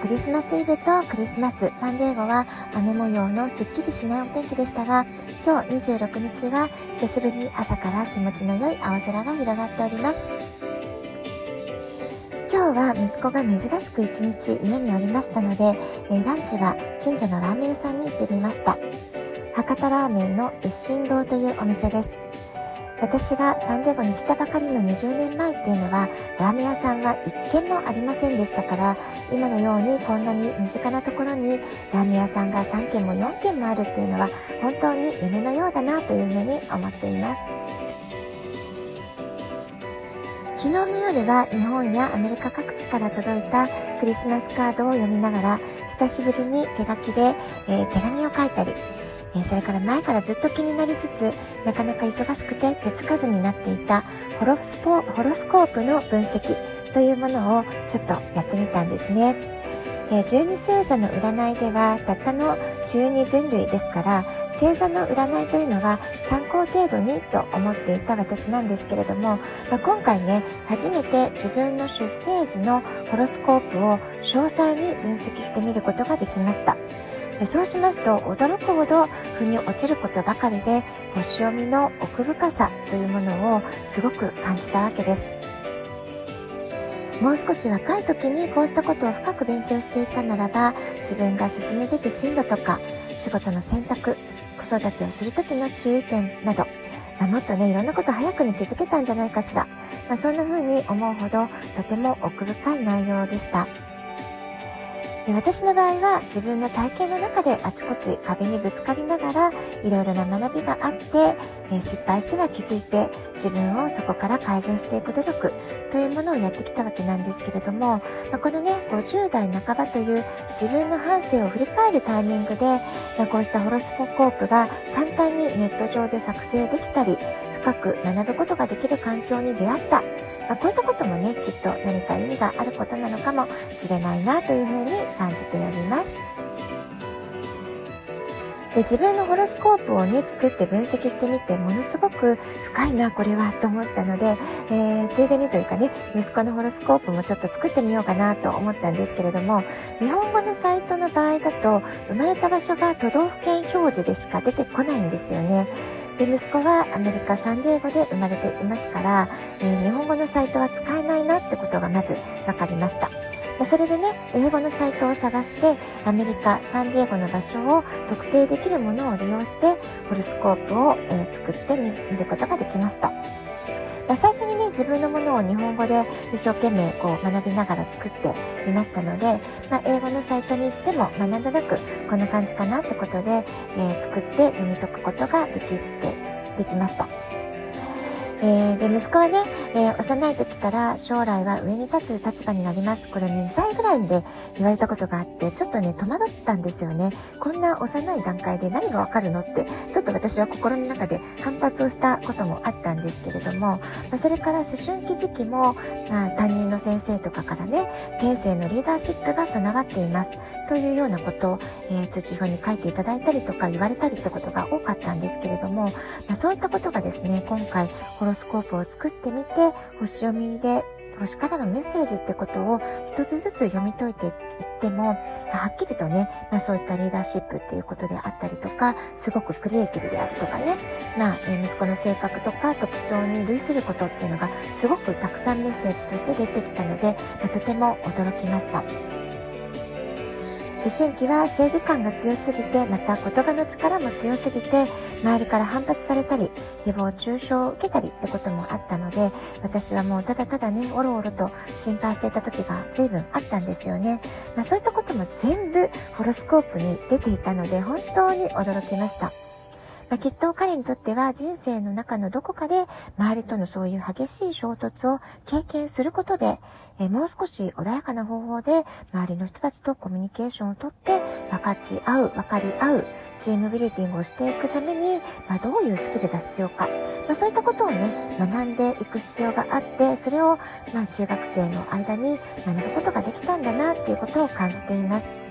クリスマスイブとクリスマス、サンデーゴは雨模様のすっきりしないお天気でしたが、今日26日は久しぶりに朝から気持ちの良い青空が広がっております。今日は息子が珍しく一日家におりましたので、え、ランチは近所のラーメン屋さんに行ってみました。博多ラーメンの一心堂というお店です。私がサンディエゴに来たばかりの20年前っていうのは、ラーメン屋さんは一軒もありませんでしたから、今のようにこんなに身近なところにラーメン屋さんが3軒も4軒もあるっていうのは、本当に夢のようだなというふうに思っています。昨日の夜は日本やアメリカ各地から届いたクリスマスカードを読みながら、久しぶりに手書きで、えー、手紙を書いたり、えそれから前からずっと気になりつつ、なかなか忙しくて手つかずになっていたホロスポホロスコープの分析というものをちょっとやってみたんですね。え12星座の占いではたったの12分類ですから星座の占いというのは参考程度にと思っていた私なんですけれども、まあ、今回ね初めて自分の出生時のホロスコープを詳細に分析してみることができました。そうしますと驚くほど腑に落ちることばかりで星読みの奥深さというものをすごく感じたわけです。もう少し若い時にこうしたことを深く勉強していたならば自分が進むべき進路とか仕事の選択子育てをする時の注意点など、まあ、もっとねいろんなこと早くに気づけたんじゃないかしら、まあ、そんな風に思うほどとても奥深い内容でした。で私の場合は自分の体験の中であちこち壁にぶつかりながらいろいろな学びがあって、え失敗しては気づいて自分をそこから改善していく努力というものをやってきたわけなんですけれども、ま、このね50代半ばという自分の半生を振り返るタイミングで、ま、こうしたホロスコープが簡単にネット上で作成できたり深く学ぶことができる環境に出会った。まあ、こういったこともね、きっと何か意味があることなのかもしれないなというふうに感じております。で自分のホロスコープをね作って分析してみてものすごく深いなこれはと思ったので、えー、ついでにというかね息子のホロスコープもちょっと作ってみようかなと思ったんですけれども日本語のサイトの場合だと生まれた場所が都道府県表示でしか出てこないんですよね。で息子はアメリカ・サンディエゴで生まれていますから、えー、日本語のサイトは使えないなってことがまず分かりました。それでね、英語のサイトを探して、アメリカ・サンディエゴの場所を特定できるものを利用して、ホルスコープを、えー、作ってみることができました。ま最初にね、自分のものを日本語で一生懸命こう学びながら作っていましたので、まあ、英語のサイトに行っても、まあ、なんとなくこんな感じかなってことで、えー、作って読み解くことができて、できました。えー、で、息子はね、えー、幼い時から将来は上に立つ立場になります。これ2歳ぐらいで言われたことがあって、ちょっとね、戸惑ったんですよね。こんな幼い段階で何がわかるのって、ちょっと私は心の中で反発をしたこともあったんですけれども、まあ、それから思春期時期も、まあ、担任の先生とかからね、天性のリーダーシップが備わっています。というようなことを、えー、通知表に書いていただいたりとか言われたりってことが多かったんですけれども、まあ、そういったことがですね、今回、ロスコープを作ってみて、星読みで星からのメッセージってことを一つずつ読み解いていっても、はっきりとね、まあそういったリーダーシップっていうことであったりとか、すごくクリエイティブであるとかね、まあ、え息子の性格とか特徴に類することっていうのがすごくたくさんメッセージとして出てきたので、まあ、とても驚きました。思春期は正義感が強すぎて、また言葉の力も強すぎて、周りから反発されたり、誹謗中傷を受けたりってこともあったので、私はもうただただね、おろおろと心配していた時が随分あったんですよね。まあ、そういったことも全部ホロスコープに出ていたので、本当に驚きました。まあ、きっと彼にとっては人生の中のどこかで周りとのそういう激しい衝突を経験することで、えもう少し穏やかな方法で周りの人たちとコミュニケーションをとって分かち合う、分かり合う、チームビリティングをしていくために、まあ、どういうスキルが必要か、まあ、そういったことをね、学んでいく必要があって、それを、ま、中学生の間に学ぶことができたんだなっていうことを感じています。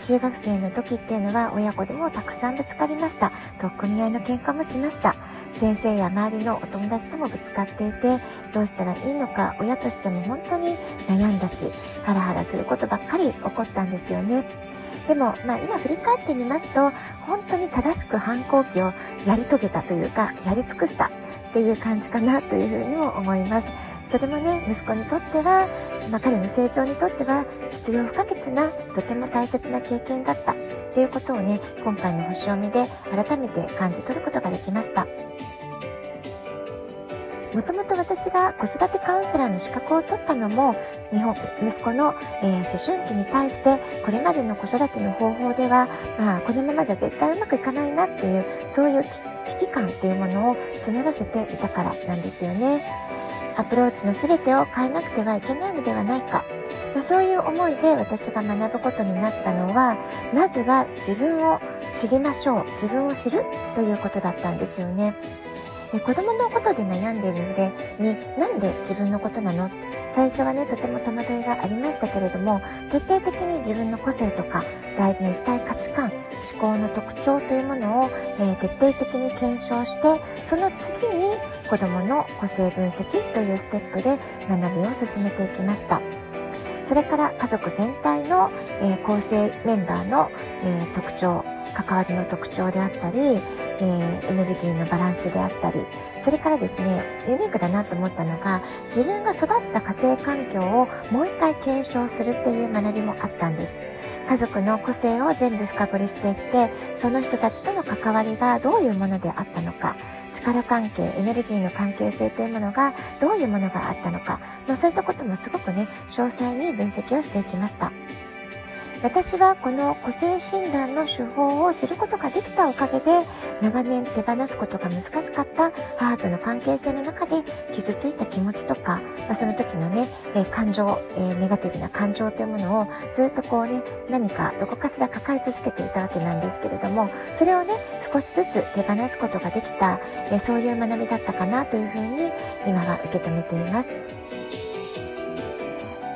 中学生の時っていうのは親子でもたくさんぶつかりました。取っ組み合いの喧嘩もしました。先生や周りのお友達ともぶつかっていて、どうしたらいいのか親としても本当に悩んだし、ハラハラすることばっかり起こったんですよね。でも、まあ今振り返ってみますと、本当に正しく反抗期をやり遂げたというか、やり尽くしたっていう感じかなというふうにも思います。それもね、息子にとっては、まあ、彼の成長にとっては必要不可欠な、とても大切な経験だったっていうことをね、今回の星読みで改めて感じ取ることができました。もともと私が子育てカウンセラーの資格を取ったのも、日本、息子の、えー、思春期に対して、これまでの子育ての方法では、まあ、このままじゃ絶対うまくいかないなっていう、そういう危機感っていうものを募らせていたからなんですよね。アプローチの全てを変えなくてはいけないのではないか。そういう思いで私が学ぶことになったのは、まずは自分を知りましょう。自分を知るということだったんですよね。で子供のことで悩んでいるので、に、なんで自分のことなの？最初はね、とても戸惑いがありましたけれども、徹底的に自分の個性とか、大事にしたい価値観、思考の特徴というものを、えー、徹底的に検証して、その次に子供の個性分析というステップで学びを進めていきました。それから家族全体の、えー、構成メンバーの、えー、特徴、関わりの特徴であったり、えー、エネルギーのバランスであったり、それからですね、ユニークだなと思ったのが、自分が育った家庭環境をもう一回検証するっていう学びもあったんです。家族の個性を全部深掘りしていって、その人たちとの関わりがどういうものであったのか、力関係、エネルギーの関係性というものがどういうものがあったのか、まあ、そういったこともすごくね、詳細に分析をしていきました。私はこの個性診断の手法を知ることができたおかげで、長年手放すことが難しかった母との関係性の中で傷ついた気持ちとか、まあ、その時のね、え、感情、え、ネガティブな感情というものをずっとこうね、何かどこかしら抱え続けていたわけなんですけれども、それをね、少しずつ手放すことができた、え、そういう学びだったかなというふうに今は受け止めています。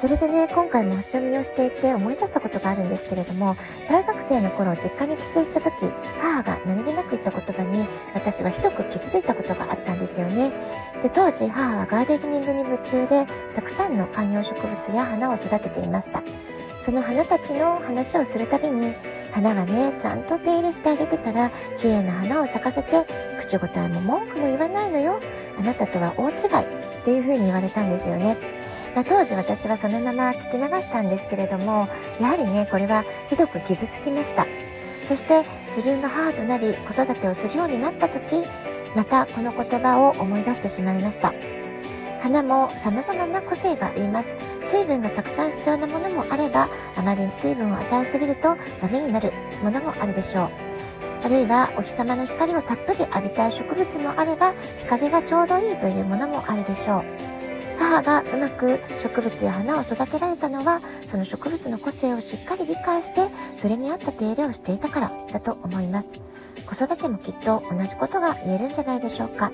それでね、今回も星読みをしていて思い出したことがあるんですけれども、大学生の頃実家に帰省した時、母が何気なく言った言葉に私はひどく傷ついたことがあったんですよね。で、当時母はガーデニングに夢中で、たくさんの観葉植物や花を育てていました。その花たちの話をするたびに、花はね、ちゃんと手入れしてあげてたら、綺麗な花を咲かせて、口答えも文句も言わないのよ。あなたとは大違いっていう風に言われたんですよね。まあ、当時私はそのまま聞き流したんですけれども、やはりね、これはひどく傷つきました。そして自分が母となり子育てをするようになった時、またこの言葉を思い出してしまいました。花も様々な個性があります。水分がたくさん必要なものもあれば、あまりに水分を与えすぎるとダメになるものもあるでしょう。あるいはお日様の光をたっぷり浴びたい植物もあれば、日陰がちょうどいいというものもあるでしょう。母がうまく植物や花を育てられたのは、その植物の個性をしっかり理解して、それに合った手入れをしていたからだと思います。子育てもきっと同じことが言えるんじゃないでしょうか。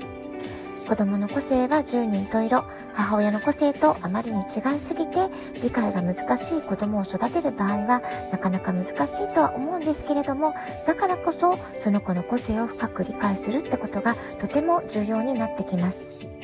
子供の個性は十人十色、母親の個性とあまりに違いすぎて、理解が難しい子供を育てる場合は、なかなか難しいとは思うんですけれども、だからこそ、その子の個性を深く理解するってことがとても重要になってきます。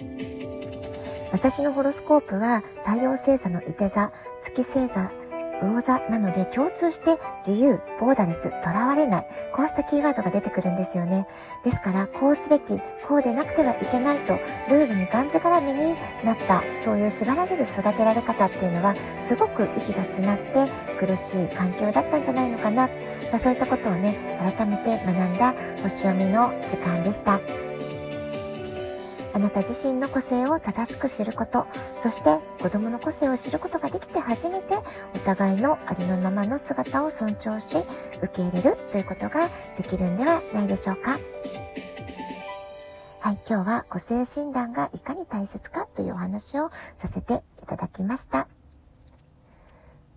私のホロスコープは太陽星座の伊手座、月星座、魚座なので共通して自由、ボーダレス、囚われない、こうしたキーワードが出てくるんですよね。ですから、こうすべき、こうでなくてはいけないと、ルールにがんじがらめになった、そういう縛られる育てられ方っていうのは、すごく息が詰まって苦しい環境だったんじゃないのかな。ま、そういったことをね、改めて学んだ星読みの時間でした。あなた自身の個性を正しく知ること、そして子供の個性を知ることができて初めてお互いのありのままの姿を尊重し、受け入れるということができるんではないでしょうか。はい、今日は個性診断がいかに大切かというお話をさせていただきました。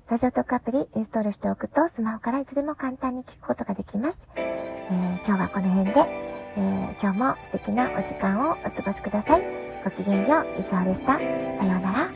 ラジオトークアプリインストールしておくとスマホからいつでも簡単に聞くことができます。えー、今日はこの辺でえー、今日も素敵なお時間をお過ごしください。ごきげんよう、以上でした。さようなら。